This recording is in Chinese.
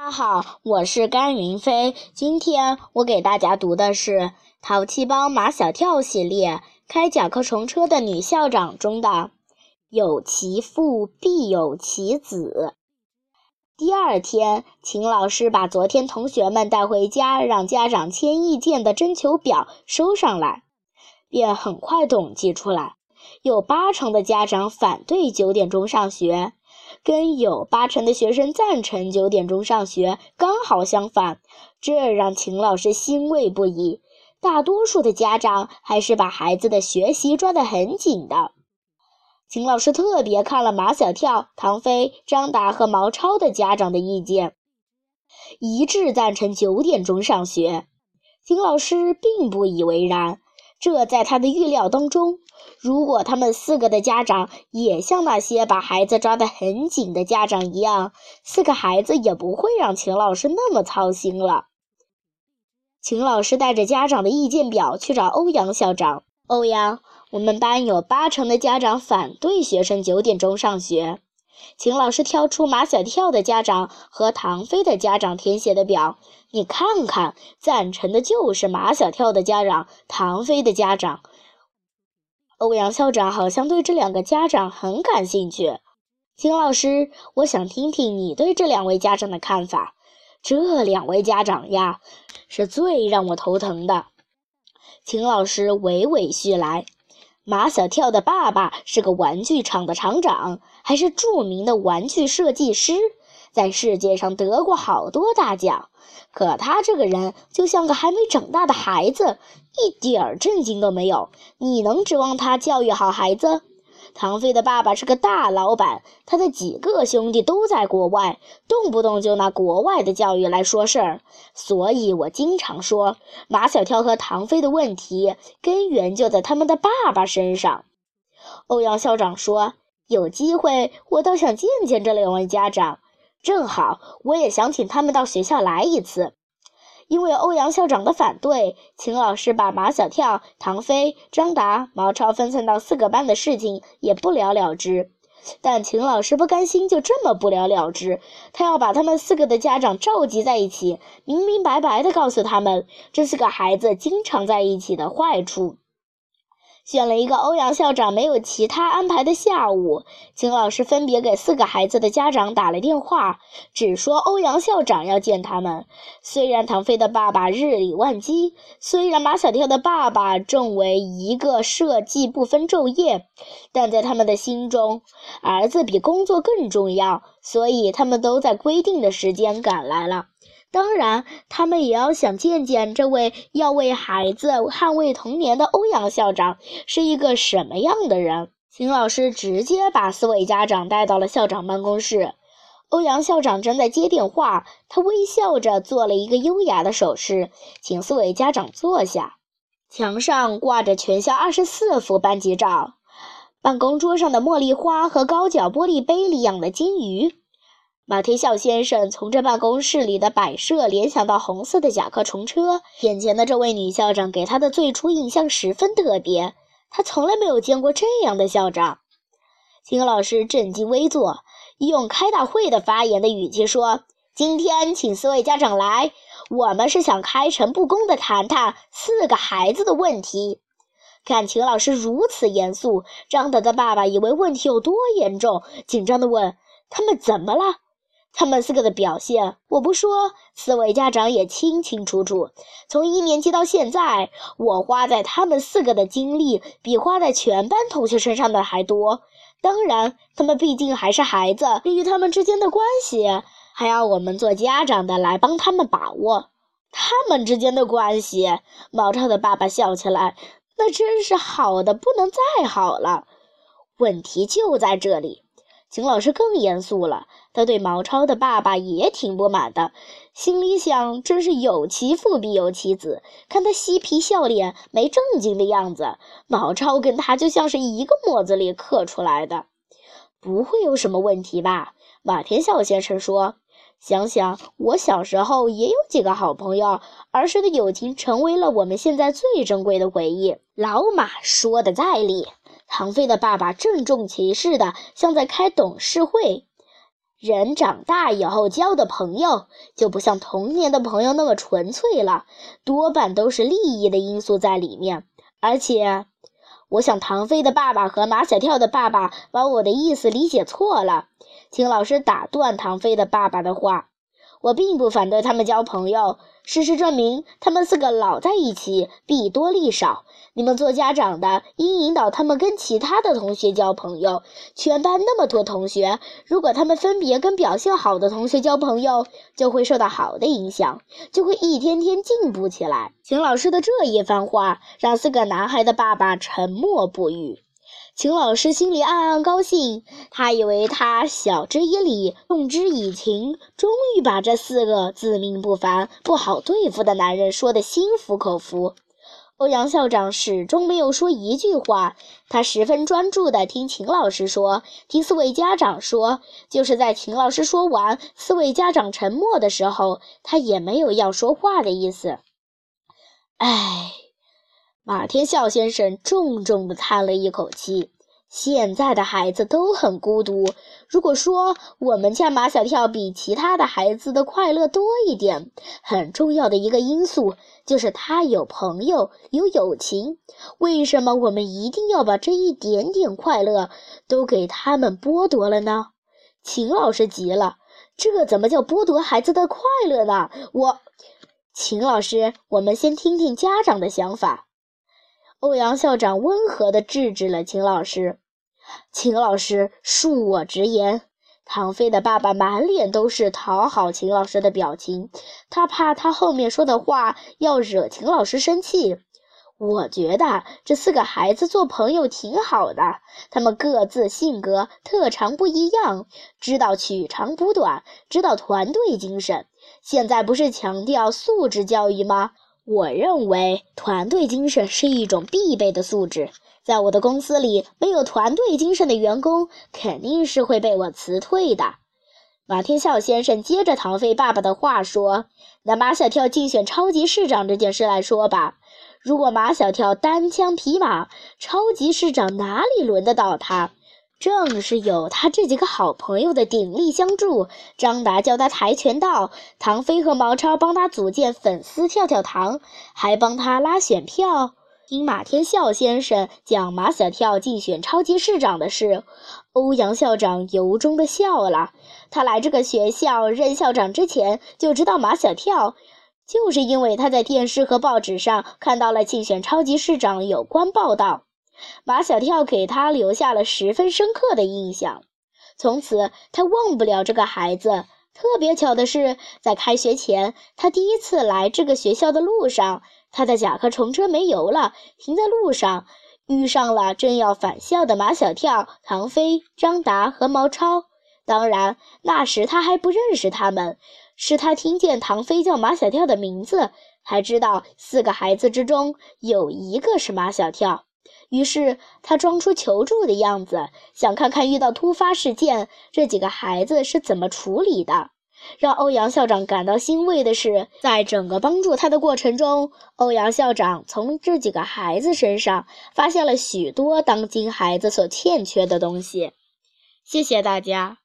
大家好，我是甘云飞。今天我给大家读的是《淘气包马小跳》系列《开甲壳虫车的女校长》中的“有其父必有其子”。第二天，秦老师把昨天同学们带回家让家长签意见的征求表收上来，便很快统计出来，有八成的家长反对九点钟上学。跟有八成的学生赞成九点钟上学刚好相反，这让秦老师欣慰不已。大多数的家长还是把孩子的学习抓得很紧的。秦老师特别看了马小跳、唐飞、张达和毛超的家长的意见，一致赞成九点钟上学。秦老师并不以为然，这在他的预料当中。如果他们四个的家长也像那些把孩子抓得很紧的家长一样，四个孩子也不会让秦老师那么操心了。秦老师带着家长的意见表去找欧阳校长。欧阳，我们班有八成的家长反对学生九点钟上学。秦老师挑出马小跳的家长和唐飞的家长填写的表，你看看，赞成的就是马小跳的家长、唐飞的家长。欧阳校长好像对这两个家长很感兴趣。秦老师，我想听听你对这两位家长的看法。这两位家长呀，是最让我头疼的。秦老师娓娓叙来：马小跳的爸爸是个玩具厂的厂长，还是著名的玩具设计师，在世界上得过好多大奖。可他这个人就像个还没长大的孩子，一点儿正经都没有。你能指望他教育好孩子？唐飞的爸爸是个大老板，他的几个兄弟都在国外，动不动就拿国外的教育来说事儿。所以我经常说，马小跳和唐飞的问题根源就在他们的爸爸身上。欧阳校长说：“有机会，我倒想见见这两位家长。”正好，我也想请他们到学校来一次。因为欧阳校长的反对，秦老师把马小跳、唐飞、张达、毛超分散到四个班的事情也不了了之。但秦老师不甘心就这么不了了之，他要把他们四个的家长召集在一起，明明白白的告诉他们这四个孩子经常在一起的坏处。选了一个欧阳校长没有其他安排的下午，秦老师分别给四个孩子的家长打了电话，只说欧阳校长要见他们。虽然唐飞的爸爸日理万机，虽然马小跳的爸爸正为一个设计不分昼夜，但在他们的心中，儿子比工作更重要，所以他们都在规定的时间赶来了。当然，他们也要想见见这位要为孩子捍卫童年的欧阳校长是一个什么样的人。秦老师直接把四位家长带到了校长办公室。欧阳校长正在接电话，他微笑着做了一个优雅的手势，请四位家长坐下。墙上挂着全校二十四幅班级照，办公桌上的茉莉花和高脚玻璃杯里养的金鱼。马天笑先生从这办公室里的摆设联想到红色的甲壳虫车。眼前的这位女校长给他的最初印象十分特别，他从来没有见过这样的校长。秦老师正襟危坐，用开大会的发言的语气说：“今天请四位家长来，我们是想开诚布公地谈谈四个孩子的问题。”看秦老师如此严肃，张德的爸爸以为问题有多严重，紧张地问：“他们怎么了？”他们四个的表现，我不说，四位家长也清清楚楚。从一年级到现在，我花在他们四个的精力，比花在全班同学身上的还多。当然，他们毕竟还是孩子，至于他们之间的关系，还要我们做家长的来帮他们把握。他们之间的关系，毛超的爸爸笑起来，那真是好的不能再好了。问题就在这里。秦老师更严肃了，他对毛超的爸爸也挺不满的，心里想：真是有其父必有其子。看他嬉皮笑脸、没正经的样子，毛超跟他就像是一个模子里刻出来的，不会有什么问题吧？马天笑先生说：“想想我小时候也有几个好朋友，儿时的友情成为了我们现在最珍贵的回忆。”老马说的在理。唐飞的爸爸郑重其事的，像在开董事会。人长大以后交的朋友就不像童年的朋友那么纯粹了，多半都是利益的因素在里面。而且，我想唐飞的爸爸和马小跳的爸爸把我的意思理解错了。请老师打断唐飞的爸爸的话。我并不反对他们交朋友。事实证明，他们四个老在一起，弊多利少。你们做家长的应引导他们跟其他的同学交朋友。全班那么多同学，如果他们分别跟表现好的同学交朋友，就会受到好的影响，就会一天天进步起来。秦老师的这一番话，让四个男孩的爸爸沉默不语。秦老师心里暗暗高兴，他以为他晓之以理，动之以情，终于把这四个自命不凡、不好对付的男人说得心服口服。欧阳校长始终没有说一句话，他十分专注地听秦老师说，听四位家长说。就是在秦老师说完，四位家长沉默的时候，他也没有要说话的意思。唉。马天笑先生重重地叹了一口气。现在的孩子都很孤独。如果说我们家马小跳比其他的孩子的快乐多一点，很重要的一个因素就是他有朋友，有友情。为什么我们一定要把这一点点快乐都给他们剥夺了呢？秦老师急了：“这怎么叫剥夺孩子的快乐呢？”我，秦老师，我们先听听家长的想法。欧阳校长温和地制止了秦老师。秦老师恕我直言，唐飞的爸爸满脸都是讨好秦老师的表情，他怕他后面说的话要惹秦老师生气。我觉得这四个孩子做朋友挺好的，他们各自性格特长不一样，知道取长补短，知道团队精神。现在不是强调素质教育吗？我认为团队精神是一种必备的素质。在我的公司里，没有团队精神的员工肯定是会被我辞退的。马天笑先生接着唐飞爸爸的话说：“拿马小跳竞选超级市长这件事来说吧，如果马小跳单枪匹马，超级市长哪里轮得到他？”正是有他这几个好朋友的鼎力相助，张达教他跆拳道，唐飞和毛超帮他组建粉丝跳跳堂，还帮他拉选票。听马天笑先生讲马小跳竞选超级市长的事，欧阳校长由衷的笑了。他来这个学校任校长之前就知道马小跳，就是因为他在电视和报纸上看到了竞选超级市长有关报道。马小跳给他留下了十分深刻的印象，从此他忘不了这个孩子。特别巧的是，在开学前，他第一次来这个学校的路上，他的甲壳虫车没油了，停在路上，遇上了正要返校的马小跳、唐飞、张达和毛超。当然，那时他还不认识他们，是他听见唐飞叫马小跳的名字，才知道四个孩子之中有一个是马小跳。于是他装出求助的样子，想看看遇到突发事件这几个孩子是怎么处理的。让欧阳校长感到欣慰的是，在整个帮助他的过程中，欧阳校长从这几个孩子身上发现了许多当今孩子所欠缺的东西。谢谢大家。